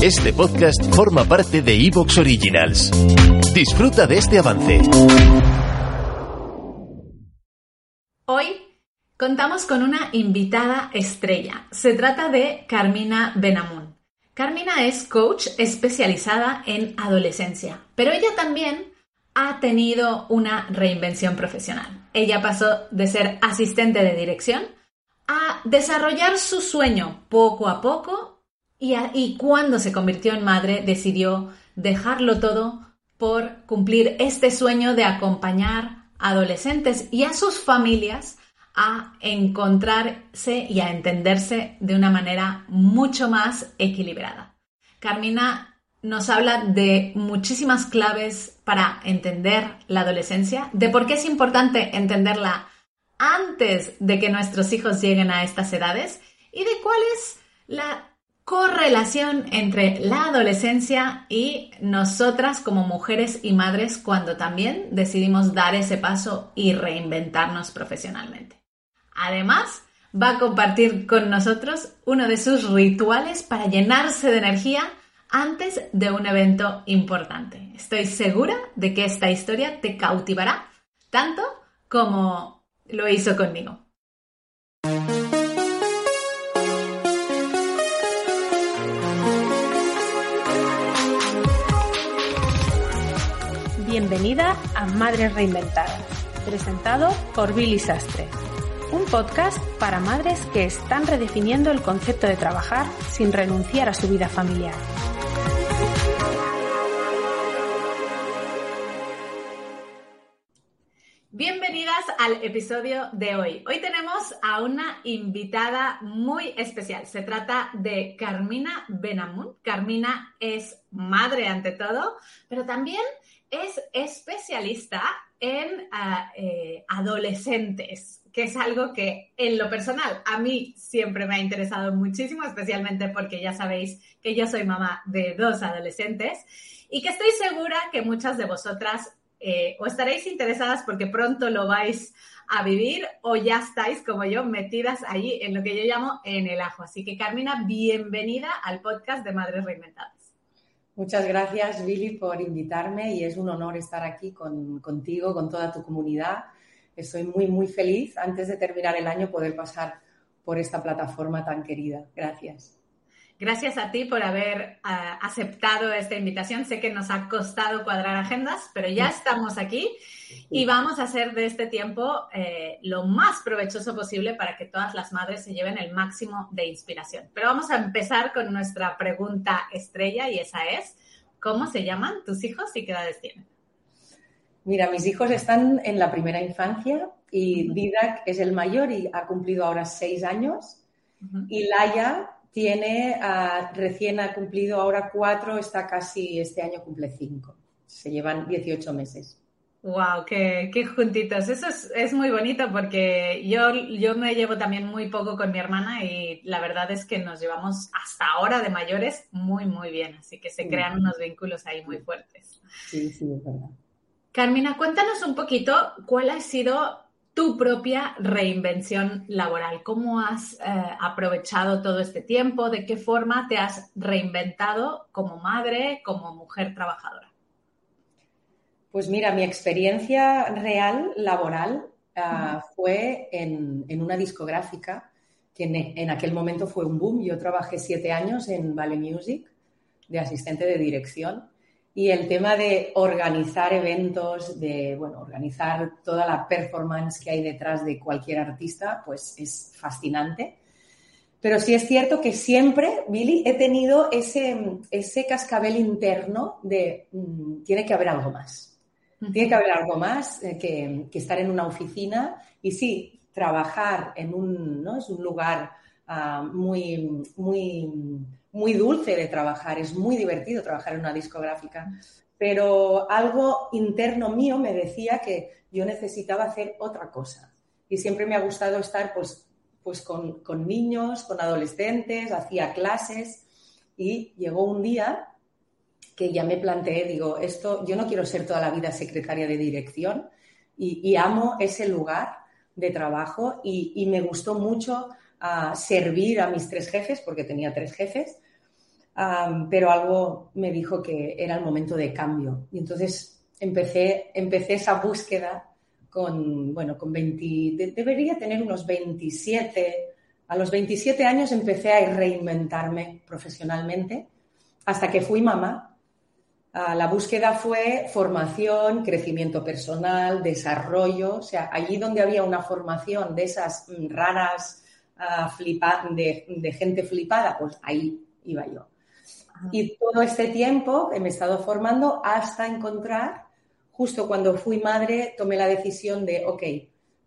Este podcast forma parte de Evox Originals. Disfruta de este avance. Hoy contamos con una invitada estrella. Se trata de Carmina Benamun. Carmina es coach especializada en adolescencia, pero ella también ha tenido una reinvención profesional. Ella pasó de ser asistente de dirección a desarrollar su sueño poco a poco y, cuando se convirtió en madre decidió dejarlo todo por cumplir este sueño de acompañar adolescentes y a sus familias a encontrarse y a entenderse de una manera mucho más equilibrada. Carmina nos habla de muchísimas claves para entender la adolescencia, de por qué es importante entenderla antes de que nuestros hijos lleguen a estas edades y de cuál es la correlación entre la adolescencia y nosotras como mujeres y madres cuando también decidimos dar ese paso y reinventarnos profesionalmente. Además, va a compartir con nosotros uno de sus rituales para llenarse de energía antes de un evento importante. Estoy segura de que esta historia te cautivará tanto como lo hizo conmigo. Bienvenida a Madres Reinventadas, presentado por Billy Sastre, un podcast para madres que están redefiniendo el concepto de trabajar sin renunciar a su vida familiar. Bienvenidas al episodio de hoy. Hoy tenemos a una invitada muy especial. Se trata de Carmina Benamun. Carmina es madre ante todo, pero también es especialista en ah, eh, adolescentes, que es algo que en lo personal a mí siempre me ha interesado muchísimo, especialmente porque ya sabéis que yo soy mamá de dos adolescentes y que estoy segura que muchas de vosotras eh, o estaréis interesadas porque pronto lo vais a vivir o ya estáis como yo metidas allí en lo que yo llamo en el ajo. Así que Carmina, bienvenida al podcast de Madres Reinventadas. Muchas gracias, Billy, por invitarme y es un honor estar aquí contigo, con toda tu comunidad. Estoy muy, muy feliz antes de terminar el año poder pasar por esta plataforma tan querida. Gracias. Gracias a ti por haber ah, aceptado esta invitación. Sé que nos ha costado cuadrar agendas, pero ya estamos aquí y vamos a hacer de este tiempo eh, lo más provechoso posible para que todas las madres se lleven el máximo de inspiración. Pero vamos a empezar con nuestra pregunta estrella y esa es, ¿cómo se llaman tus hijos y qué edades tienen? Mira, mis hijos están en la primera infancia y Didac es el mayor y ha cumplido ahora seis años. Y Laia tiene, ah, recién ha cumplido ahora cuatro, está casi, este año cumple cinco. Se llevan 18 meses. Wow, qué, qué juntitos. Eso es, muy bonito porque yo, yo me llevo también muy poco con mi hermana y la verdad es que nos llevamos hasta ahora de mayores muy, muy bien. Así que se crean unos vínculos ahí muy fuertes. Sí, sí, es verdad. Carmina, cuéntanos un poquito cuál ha sido tu propia reinvención laboral. ¿Cómo has eh, aprovechado todo este tiempo? ¿De qué forma te has reinventado como madre, como mujer trabajadora? Pues mira, mi experiencia real laboral ah, fue en, una discográfica que en, aquel momento fue un boom. Yo trabajé siete años en Vale Music de asistente de dirección y el tema de organizar eventos, de bueno, organizar toda la performance que hay detrás de cualquier artista, pues es fascinante. Pero sí es cierto que siempre, Billy, he tenido ese, ese cascabel interno de mm, tiene que haber algo más. Tiene que haber algo más eh, que, estar en una oficina y sí, trabajar en un, ¿no? es un lugar ah, muy, muy, muy dulce de trabajar, es muy divertido trabajar en una discográfica, pero algo interno mío me decía que yo necesitaba hacer otra cosa. Y siempre me ha gustado estar pues, pues con, con niños, con adolescentes, hacía clases y llegó un día que ya me planteé, digo, esto, yo no quiero ser toda la vida secretaria de dirección y, amo ese lugar de trabajo y, me gustó mucho ah, servir a mis tres jefes, porque tenía tres jefes, pero algo me dijo que era el momento de cambio. Y entonces empecé, empecé esa búsqueda con, bueno, con 20, debería tener unos 27. A los 27 años empecé a reinventarme profesionalmente hasta que fui mamá. Ah, la búsqueda fue formación, crecimiento personal, desarrollo, o sea, allí donde había una formación de esas mm, raras ah, de, de gente flipada, pues ahí iba yo. Y todo este tiempo me he estado formando hasta encontrar, justo cuando fui madre, tomé la decisión de, ok,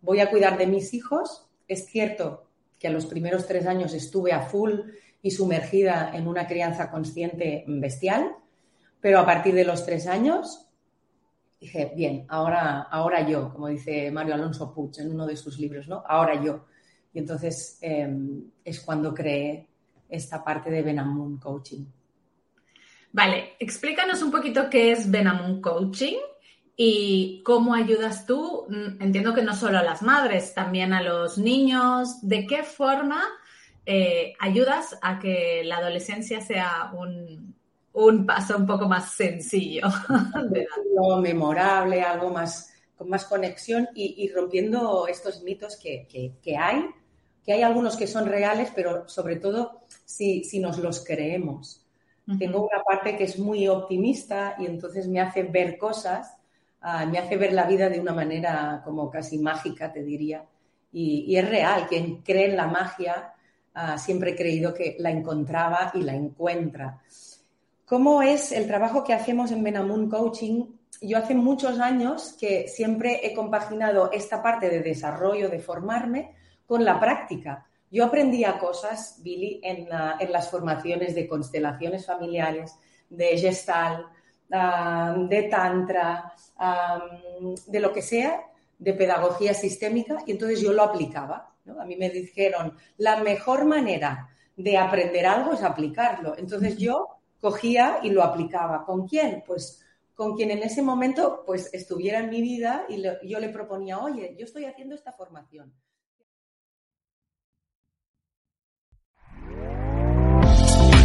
voy a cuidar de mis hijos. Es cierto que a los primeros tres años estuve a full y sumergida en una crianza consciente bestial, pero a partir de los tres años dije, bien, ahora, ahora yo, como dice Mario Alonso Puig en uno de sus libros, ¿no? Ahora yo. Y entonces em, es cuando creé esta parte de Benamun Coaching. Vale, explícanos un poquito qué es Benamun Coaching y cómo ayudas tú, mm, entiendo que no solo a las madres, también a los niños, de qué forma eh, ayudas a que la adolescencia sea un, paso un poco más sencillo. algo memorable, algo más con más conexión y, rompiendo estos mitos que, hay, que hay algunos que son reales, pero sobre todo si, si nos los creemos. Tengo una parte que es muy optimista y entonces me hace ver cosas, ah, me hace ver la vida de una manera como casi mágica, te diría. Y, es real, quien cree en la magia ah, siempre he creído que la encontraba y la encuentra. ¿Cómo es el trabajo que hacemos en Benamun Coaching? Yo hace muchos años que siempre he compaginado esta parte de desarrollo, de formarme, con la práctica. Yo aprendía cosas, Billy, en, las formaciones de constelaciones familiares, de gestal, ah, de tantra, de lo que sea, de pedagogía sistémica, y entonces yo lo aplicaba. A mí me dijeron, la mejor manera de aprender algo es aplicarlo. Entonces yo cogía y lo aplicaba. ¿Con quién? Pues con quien en ese momento pues estuviera en mi vida y yo le proponía, oye, yo estoy haciendo esta formación.